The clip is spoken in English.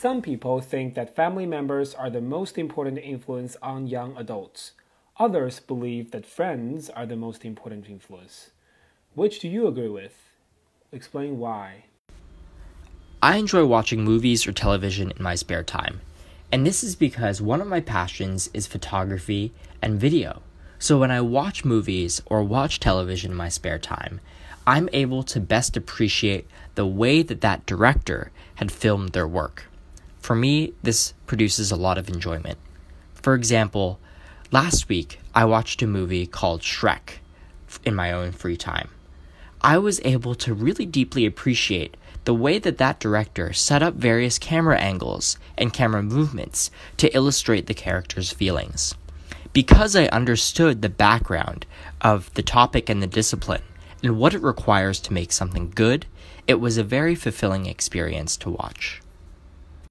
Some people think that family members are the most important influence on young adults. Others believe that friends are the most important influence. Which do you agree with? Explain why. I enjoy watching movies or television in my spare time. And this is because one of my passions is photography and video. So when I watch movies or watch television in my spare time, I'm able to best appreciate the way that that director had filmed their work. For me, this produces a lot of enjoyment. For example, last week I watched a movie called Shrek in my own free time. I was able to really deeply appreciate the way that that director set up various camera angles and camera movements to illustrate the character's feelings. Because I understood the background of the topic and the discipline and what it requires to make something good, it was a very fulfilling experience to watch.